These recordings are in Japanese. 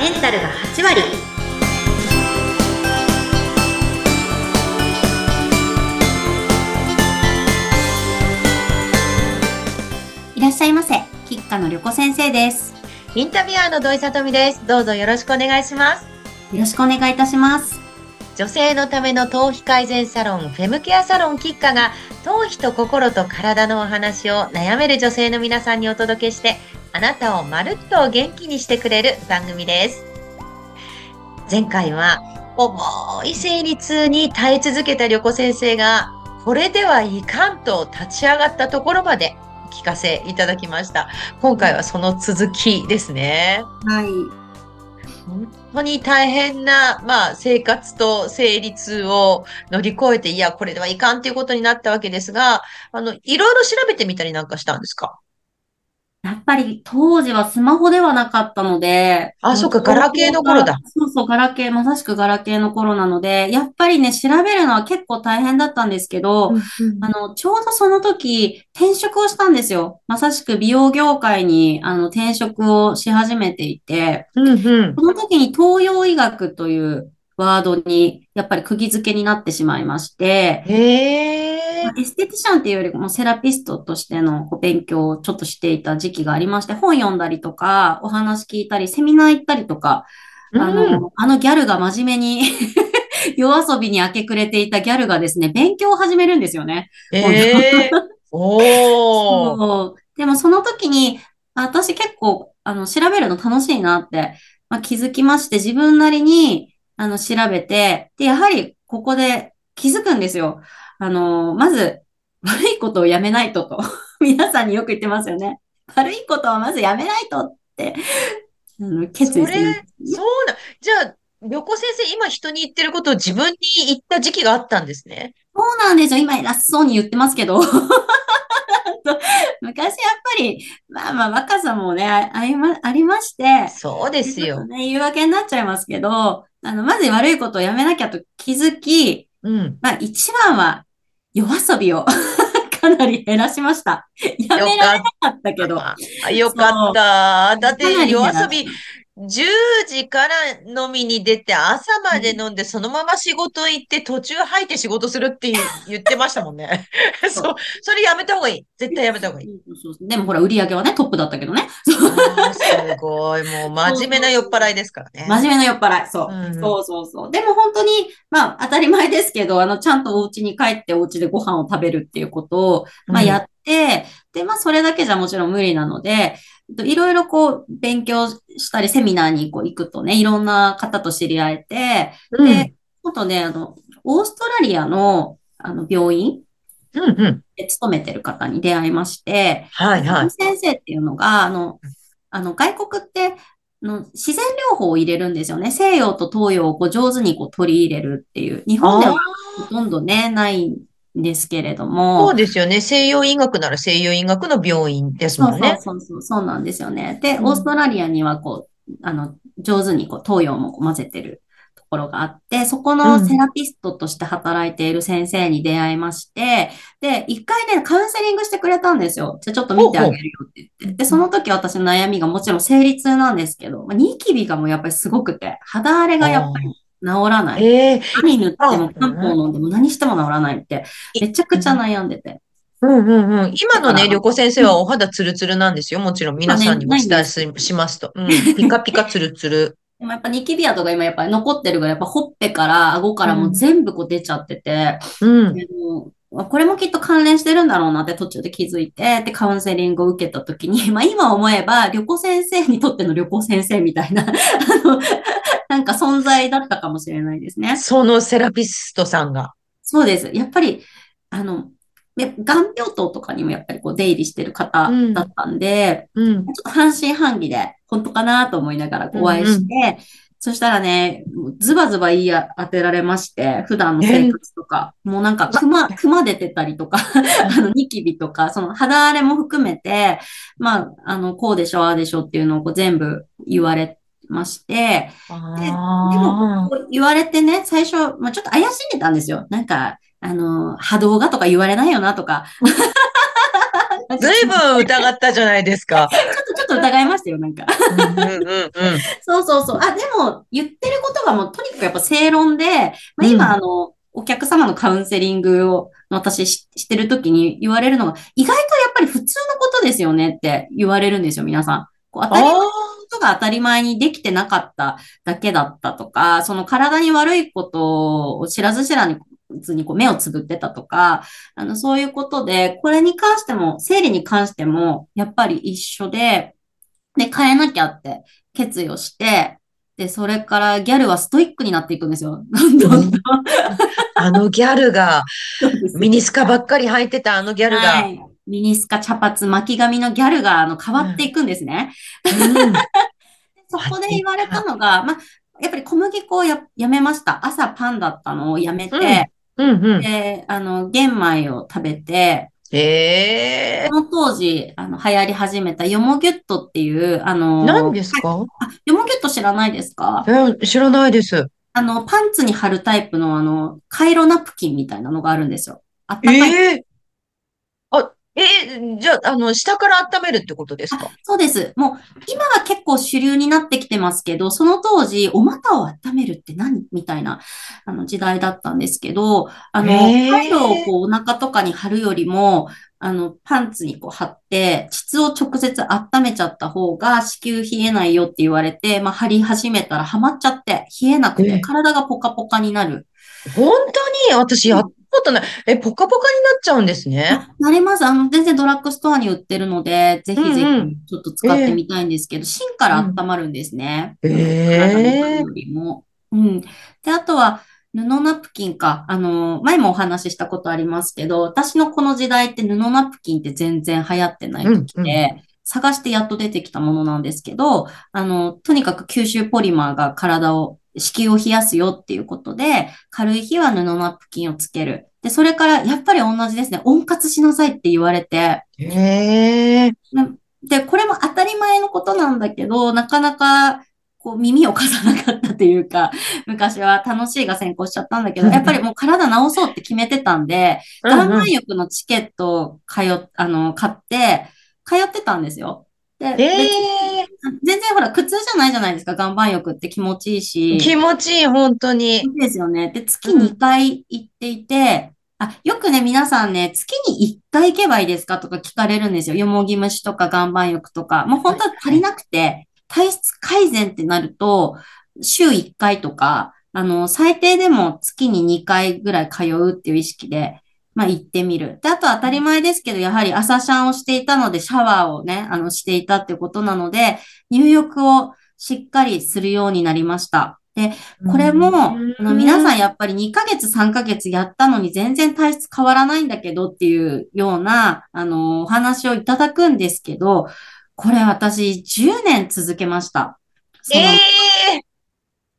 メンタルが8割。いらっしゃいませ。吉川の旅子先生です。インタビュアーの土井さとみです。どうぞよろしくお願いします。よろしくお願いいたします女性のための頭皮改善サロンフェムケアサロンキッカが頭皮と心と体のお話を悩める女性の皆さんにお届けしてあなたをまるっと元気にしてくれる番組です。前回は重い生理痛に耐え続けた旅子先生がこれではいかんと立ち上がったところまで聞かせいただきました。今回はその続きですね。はい。本当に大変な、まあ、生活と生理痛を乗り越えて、いや、これではいかんということになったわけですが、あの、いろいろ調べてみたりなんかしたんですか？やっぱり当時はスマホではなかったので。あ、そっか、ガラケーの頃だ。そうそう、ガラケー、まさしくガラケーの頃なので、やっぱりね、調べるのは結構大変だったんですけど、うんうん、あの、ちょうどその時、転職をしたんですよ。まさしく美容業界に、あの、転職をし始めていて、うんうん、その時に東洋医学というワードに、やっぱり釘付けになってしまいまして、へエステティシャンっていうよりもセラピストとしての勉強をちょっとしていた時期がありまして、本読んだりとか、お話聞いたり、セミナー行ったりとか、あの、うん、あのギャルが真面目に 夜遊びに明け暮れていたギャルがですね、勉強を始めるんですよね。えー、おでもその時に、私結構、あの、調べるの楽しいなって、まあ、気づきまして、自分なりに、あの、調べて、で、やはりここで気づくんですよ。あの、まず、悪いことをやめないとと。皆さんによく言ってますよね。悪いことはまずやめないとって、あの決意する。それ、そうな、じゃあ、旅行先生、今人に言ってることを自分に言った時期があったんですね。そうなんですよ。今偉そうに言ってますけど。昔やっぱり、まあまあ若さもね、ありま、ありまして。そうですよ。ね、言い訳になっちゃいますけど、あの、まず悪いことをやめなきゃと気づき、うん。まあ一番は夜遊びを かなり減らしました。やめられなかったけど。よかった。だって夜遊び、10時から飲みに出て、朝まで飲んで、そのまま仕事行って、途中入って仕事するって言ってましたもんね。そう。それやめた方がいい。絶対やめた方がいい。でもほら、売り上げはね、トップだったけどね。すごい。も う、真面目な酔っ払いですからね。真面目な酔っ払い。そう。うん、そうそうそう。でも本当に、まあ、当たり前ですけど、あの、ちゃんとお家に帰ってお家でご飯を食べるっていうことを、まあ、やっで、まあ、それだけじゃもちろん無理なので、いろいろこう、勉強したり、セミナーにこう行くとね、いろんな方と知り合えて、うん、で、あとね、あの、オーストラリアの、あの、病院。で勤めてる方に出会いまして、はいはい。先生っていうのが、あの、あの、外国って、の自然療法を入れるんですよね。西洋と東洋をこう上手にこう取り入れるっていう。日本ではほとんどね、ないですけれども。そうですよね。西洋医学なら西洋医学の病院ですもんね。そうそうそうそうなんですよね。で、うん、オーストラリアにはこう、あの、上手にこう東洋も混ぜてるところがあって、そこのセラピストとして働いている先生に出会いまして、で、一回ね、カウンセリングしてくれたんですよ。じゃ、ちょっと見てあげるよって言って。で、その時私の悩みがもちろん生理痛なんですけど、ニキビがもうやっぱりすごくて、肌荒れがやっぱり治らない。えー、何塗っても、漢方飲んでも何しても治らないって、めちゃくちゃ悩んでて。うんうんうん。今のね、旅行先生はお肌ツルツルなんですよ。もちろん皆さんにもお伝えしますと。うん。ピカピカツルツル。でもやっぱニキビ跡が今やっぱり残ってるが、やっぱほっぺから顎からも全部こう出ちゃってて、うん。これもきっと関連してるんだろうなって途中で気づいて、で、カウンセリングを受けたときに、まあ今思えば、旅行先生にとっての旅行先生みたいな、あの、なんか存在だったかもしれないですね。そのセラピストさんが。そうです。やっぱり、あの、がん病棟とかにもやっぱりこう出入りしてる方だったんで、うんうん、ちょっと半信半疑で、本当かなと思いながらお会いして、うんうんそしたらね、ズバズバ言い当てられまして、普段の生活とか、もうなんか熊、熊出てたりとか、あの、ニキビとか、その肌荒れも含めて、まあ、あの、こうでしょ、ああでしょっていうのをこう全部言われまして、ででも、言われてね、最初、まあ、ちょっと怪しんでたんですよ。なんか、あの、波動がとか言われないよなとか。ずいぶん疑ったじゃないですか。ちょっと、ちょっと疑いましたよ、なんか。そうそうそう。あ、でも、言ってることがもう、とにかくやっぱ正論で、まあ、うん今、あの、お客様のカウンセリングを私ししてるときに言われるのが、意外とやっぱり普通のことですよねって言われるんですよ、皆さん。こう当たり前ことが当たり前にできてなかっただけだったとか、その体に悪いことを知らず知らずにこう目をつぶってたとか、あの、そういうことで、これに関しても、生理に関しても、やっぱり一緒で、で、変えなきゃって決意をして、で、それからギャルはストイックになっていくんですよ。どんどんどん。あのギャルが、ミニスカばっかり履いてたあのギャルが。はい。ミニスカ、茶髪、巻き髪のギャルが、あの、変わっていくんですね。うん そこで言われたのが、まあ、やっぱり小麦粉をややめました。朝パンだったのをやめて、うんうん。で、あの、玄米を食べて、ええその当時、あの、流行り始めたヨモギュットっていう、あの、何ですか？あ、ヨモギュット知らないですか？え知らないです。あの、パンツに貼るタイプの、あの、カイロナプキンみたいなのがあるんですよ。あったかい。ええあ、ええじゃあ、あの、下から温めるってことですか？そうです。もう、今は結構主流になってきてますけど、その当時、お股を温めるって何？みたいな、あの、時代だったんですけど、あの、へー。カイロをこう、お腹とかに貼るよりも、あの、パンツにこう貼って、膣を直接温めちゃった方が子宮冷えないよって言われて、まあ、貼り始めたらハマっちゃって、冷えなくて、え体がポカポカになる。本当に？私やったことない。え、ポカポカになっちゃうんですね。あなれます。あの、全然ドラッグストアに売ってるので、ぜひぜひうんうんちょっと使ってみたいんですけど、芯から温まるんですね。体に貼るよりも。うん。で、あとは、布ナプキンか。あの、前もお話ししたことありますけど、私のこの時代って布ナプキンって全然流行ってない時うんうで、探してやっと出てきたものなんですけど、あの、とにかく吸収ポリマーが体を、子宮を冷やすよっていうことで、軽い日は布ナプキンをつける。で、それからやっぱり同じですね。温活しなさいって言われて、へえ。で、これも当たり前のことなんだけど、なかなか、こう、耳を貸さなかったというか、昔は楽しいが先行しちゃったんだけど、やっぱりもう体治そうって決めてたんで、岩盤浴のチケットを通っ、あの、買って、通ってたんですよ。で、え別にえ全然ほら、苦痛じゃないじゃないですか、岩盤浴って気持ちいいし。気持ちいい、本当に。いいですよね。で、月2回行っていて、あ、よくね、皆さんね、月に1回行けばいいですかとか聞かれるんですよ。よもぎ虫とか岩盤浴とか。もう本当は足りなくて、体質改善ってなると、週1回とか、あの、最低でも月に2回ぐらい通うっていう意識で、まあ行ってみる。で、あと当たり前ですけど、やはり朝シャンをしていたので、シャワーをね、あの、していたっていうことなので、入浴をしっかりするようになりました。で、これも、あの皆さんやっぱり2ヶ月3ヶ月やったのに全然体質変わらないんだけどっていうような、あの、お話をいただくんですけど、これ私10年続けました。ええ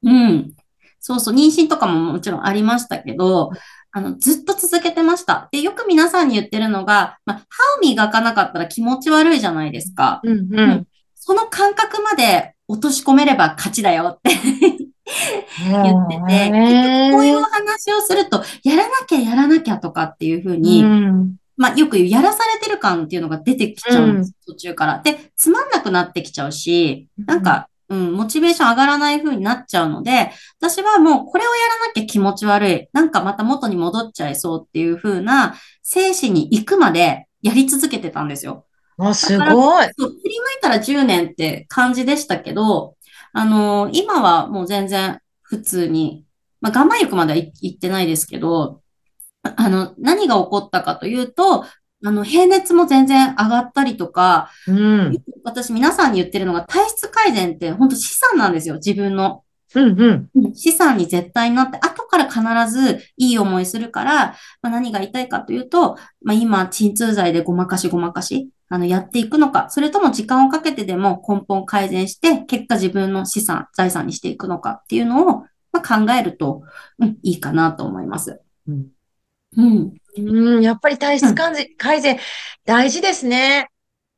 うん。そうそう、妊娠とかももちろんありましたけど、あの、ずっと続けてました。で、よく皆さんに言ってるのが、まあ、歯を磨かなかったら気持ち悪いじゃないですか。うんうん。その感覚まで落とし込めれば勝ちだよって言ってて、結局こういうお話をすると、やらなきゃやらなきゃとかっていうふうに、うんまあよく言う、やらされてる感っていうのが出てきちゃうんです、途中から。で、つまんなくなってきちゃうし、なんか、うん、モチベーション上がらない風になっちゃうので、私はもうこれをやらなきゃ気持ち悪い。なんかまた元に戻っちゃいそうっていう風な精神に行くまでやり続けてたんですよ。あ、すごい。振り向いたら10年って感じでしたけど、あのー今はもう全然普通に、まあ、岩盤浴までは行行ってないですけど、ああの、何が起こったかというと、あの、平熱も全然上がったりとか、うん。私皆さんに言ってるのが体質改善って本当資産なんですよ、自分の。うんうん。うん資産に絶対になって、後から必ずいい思いするから、まあ、何が言いたいかというと、まあ、今、鎮痛剤でごまかしごまかし、あの、やっていくのか、それとも時間をかけてでも根本改善して、結果自分の資産、財産にしていくのかっていうのを、まあ、考えると、うん、いいかなと思います。うんうん。うん、やっぱり体質改善、改善大事ですね。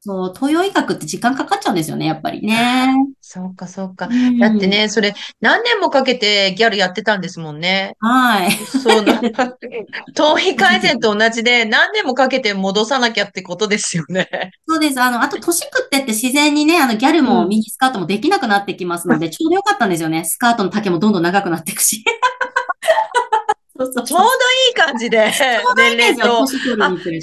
そう、東洋医学って時間かかっちゃうんですよね、やっぱりね。そうか、そうか。だってね、それ、何年もかけてギャルやってたんですもんね。はい。そう、なんか、頭皮改善と同じで、何年もかけて戻さなきゃってことですよね。そうです。あの、あと、年食ってって自然にね、あの、ギャルもミニスカートもできなくなってきますので、ちょうどよかったんですよね。スカートの丈もどんどん長くなっていくし。そうそうちょうどいい感じで、年齢と。ち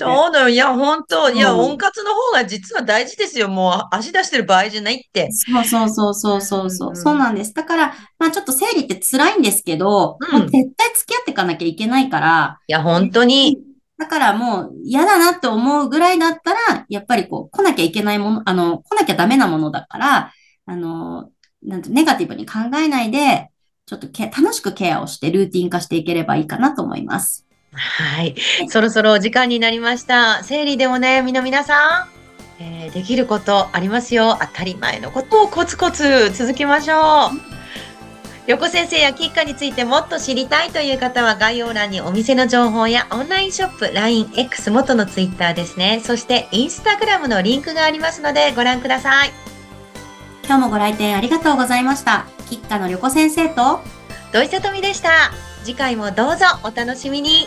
ょうど、いや、本当いや、温活の方が実は大事ですよ。もう足出してる場合じゃないって。そうそうそうそうそうそう、うん、そうなんです。だから、まあちょっと生理って辛いんですけど、うん、絶対付き合っていかなきゃいけないから。いや、本当に。だからもう嫌だなって思うぐらいだったら、やっぱりこう、来なきゃいけないもの、あの、来なきゃダメなものだから、あの、なんて、ネガティブに考えないで、ちょっとけ楽しくケアをしてルーティン化していければいいかなと思います。はい。そろそろお時間になりました。生理でお悩みの皆さん、えー、できることありますよ。当たり前のことをコツコツ続けましょう。横先生やキッカについてもっと知りたいという方は概要欄にお店の情報やオンラインショップ、LINE、X 元の Twitter ですね。そしてインスタグラムのリンクがありますのでご覧ください。今日もご来店ありがとうございました。吉川の旅子先生と土井さとみでした。次回もどうぞお楽しみに。